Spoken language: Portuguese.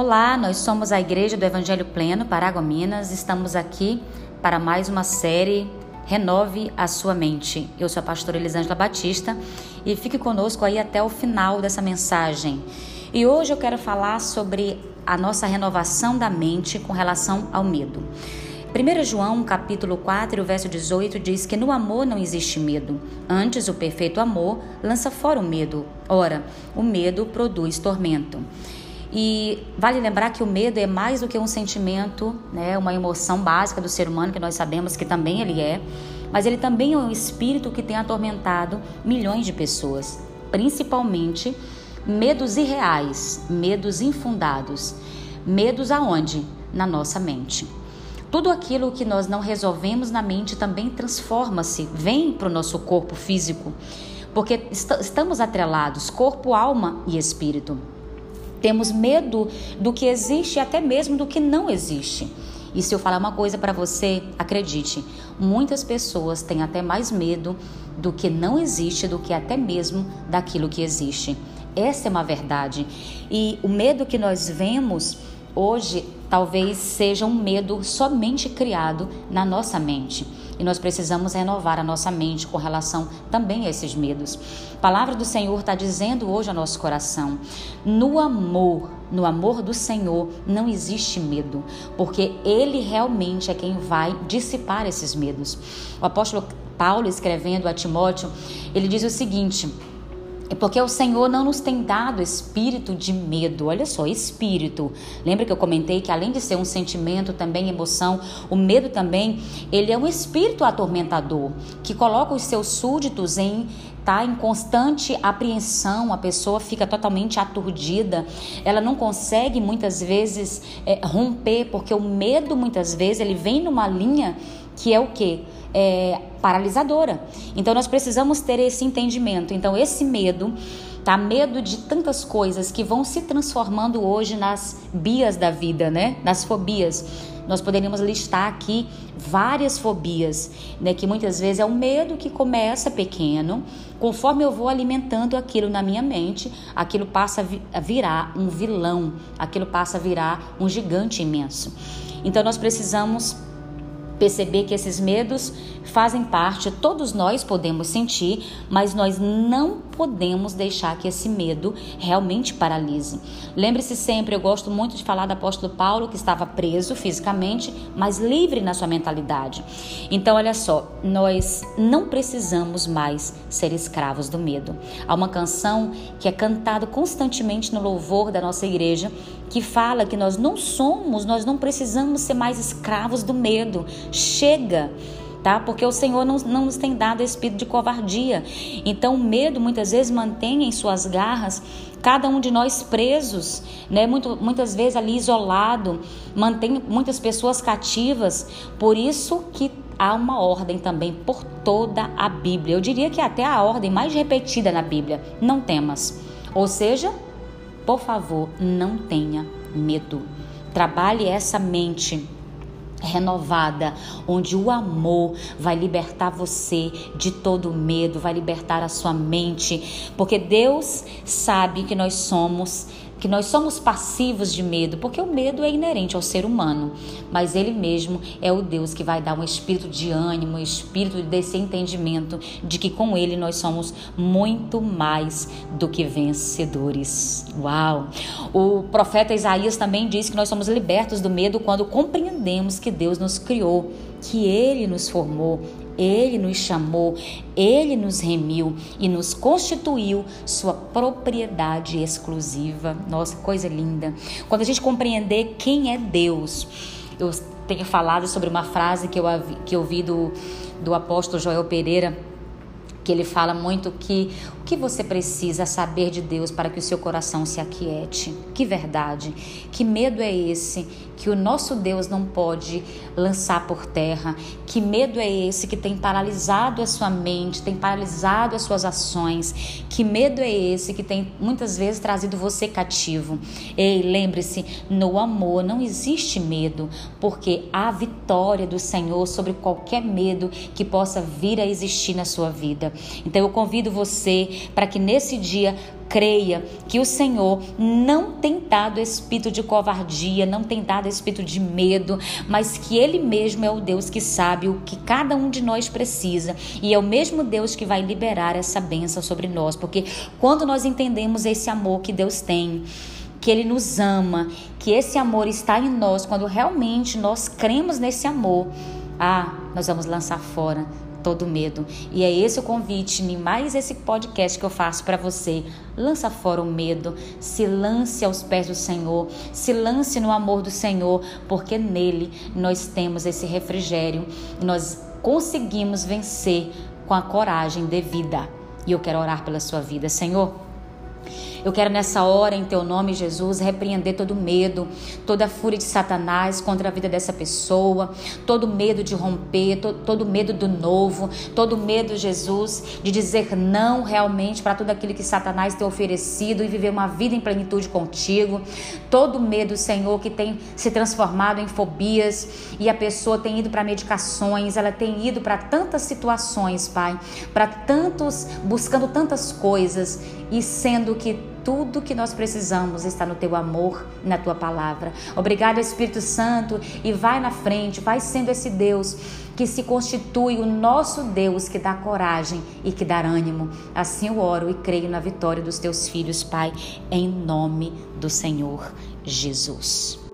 Olá, nós somos a Igreja do Evangelho Pleno, Paragominas. Estamos aqui para mais uma série Renove a Sua Mente. Eu sou a pastora Elisângela Batista e fique conosco aí até o final dessa mensagem. E hoje eu quero falar sobre a nossa renovação da mente com relação ao medo. 1 João, capítulo 4, verso 18 diz que no amor não existe medo. Antes, o perfeito amor lança fora o medo. Ora, o medo produz tormento. E vale lembrar que o medo é mais do que um sentimento, né, uma emoção básica do ser humano, que nós sabemos que também ele é, mas ele também é um espírito que tem atormentado milhões de pessoas, principalmente medos irreais, medos infundados. Medos aonde? Na nossa mente. Tudo aquilo que nós não resolvemos na mente também transforma-se, vem para o nosso corpo físico, porque est estamos atrelados, corpo, alma e espírito. Temos medo do que existe e até mesmo do que não existe. E se eu falar uma coisa para você, acredite, muitas pessoas têm até mais medo do que não existe do que até mesmo daquilo que existe. Essa é uma verdade. E o medo que nós vemos hoje talvez seja um medo somente criado na nossa mente. E nós precisamos renovar a nossa mente com relação também a esses medos. A palavra do Senhor está dizendo hoje ao nosso coração: no amor, no amor do Senhor, não existe medo, porque Ele realmente é quem vai dissipar esses medos. O apóstolo Paulo, escrevendo a Timóteo, ele diz o seguinte. É porque o Senhor não nos tem dado espírito de medo. Olha só, espírito. Lembra que eu comentei que além de ser um sentimento, também emoção, o medo também, ele é um espírito atormentador que coloca os seus súditos em tá em constante apreensão, a pessoa fica totalmente aturdida, ela não consegue muitas vezes é, romper, porque o medo muitas vezes ele vem numa linha que é o que? É, paralisadora. Então nós precisamos ter esse entendimento. Então esse medo, tá? Medo de tantas coisas que vão se transformando hoje nas bias da vida, né? Nas fobias. Nós poderíamos listar aqui várias fobias, né? Que muitas vezes é um medo que começa pequeno, conforme eu vou alimentando aquilo na minha mente, aquilo passa a virar um vilão, aquilo passa a virar um gigante imenso. Então nós precisamos perceber que esses medos fazem parte, todos nós podemos sentir, mas nós não podemos deixar que esse medo realmente paralise. Lembre-se sempre, eu gosto muito de falar do apóstolo Paulo, que estava preso fisicamente, mas livre na sua mentalidade. Então, olha só, nós não precisamos mais ser escravos do medo. Há uma canção que é cantada constantemente no louvor da nossa igreja que fala que nós não somos, nós não precisamos ser mais escravos do medo. Chega! Tá? Porque o Senhor não, não nos tem dado espírito de covardia. Então, o medo muitas vezes mantém em suas garras cada um de nós presos, né? Muito, muitas vezes ali isolado, mantém muitas pessoas cativas. Por isso que há uma ordem também por toda a Bíblia. Eu diria que é até a ordem mais repetida na Bíblia: não temas. Ou seja, por favor, não tenha medo. Trabalhe essa mente renovada, onde o amor vai libertar você de todo medo, vai libertar a sua mente, porque Deus sabe que nós somos que nós somos passivos de medo, porque o medo é inerente ao ser humano, mas ele mesmo é o Deus que vai dar um espírito de ânimo, um espírito desse entendimento de que com ele nós somos muito mais do que vencedores. Uau! O profeta Isaías também diz que nós somos libertos do medo quando compreendemos que Deus nos criou, que ele nos formou, ele nos chamou, ele nos remiu e nos constituiu sua propriedade exclusiva. Nossa, coisa linda. Quando a gente compreender quem é Deus, eu tenho falado sobre uma frase que eu, que eu vi do, do apóstolo Joel Pereira que ele fala muito que que você precisa saber de Deus para que o seu coração se aquiete. Que verdade, que medo é esse que o nosso Deus não pode lançar por terra? Que medo é esse que tem paralisado a sua mente, tem paralisado as suas ações? Que medo é esse que tem muitas vezes trazido você cativo? Ei, lembre-se, no amor não existe medo, porque há vitória do Senhor sobre qualquer medo que possa vir a existir na sua vida. Então eu convido você para que nesse dia creia que o Senhor não tem dado espírito de covardia, não tem dado espírito de medo, mas que Ele mesmo é o Deus que sabe o que cada um de nós precisa e é o mesmo Deus que vai liberar essa bênção sobre nós, porque quando nós entendemos esse amor que Deus tem, que Ele nos ama, que esse amor está em nós, quando realmente nós cremos nesse amor, ah, nós vamos lançar fora todo medo. E é esse o convite, mais esse podcast que eu faço para você. Lança fora o medo, se lance aos pés do Senhor, se lance no amor do Senhor, porque nele nós temos esse refrigério nós conseguimos vencer com a coragem devida. E eu quero orar pela sua vida, Senhor. Eu quero nessa hora, em teu nome, Jesus, repreender todo medo, toda a fúria de Satanás contra a vida dessa pessoa, todo medo de romper, todo, todo medo do novo, todo medo, Jesus, de dizer não realmente para tudo aquilo que Satanás tem oferecido e viver uma vida em plenitude contigo. Todo medo, Senhor, que tem se transformado em fobias e a pessoa tem ido para medicações, ela tem ido para tantas situações, Pai, para tantos, buscando tantas coisas e sendo que tudo que nós precisamos está no teu amor na tua palavra. Obrigado, Espírito Santo, e vai na frente, vai sendo esse Deus que se constitui o nosso Deus que dá coragem e que dá ânimo. Assim eu oro e creio na vitória dos teus filhos, Pai, em nome do Senhor Jesus.